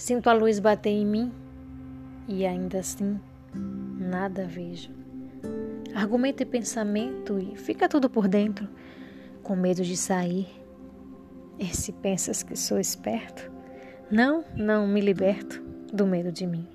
Sinto a luz bater em mim e ainda assim nada vejo. Argumento e pensamento e fica tudo por dentro, com medo de sair. E se pensas que sou esperto, não, não me liberto do medo de mim.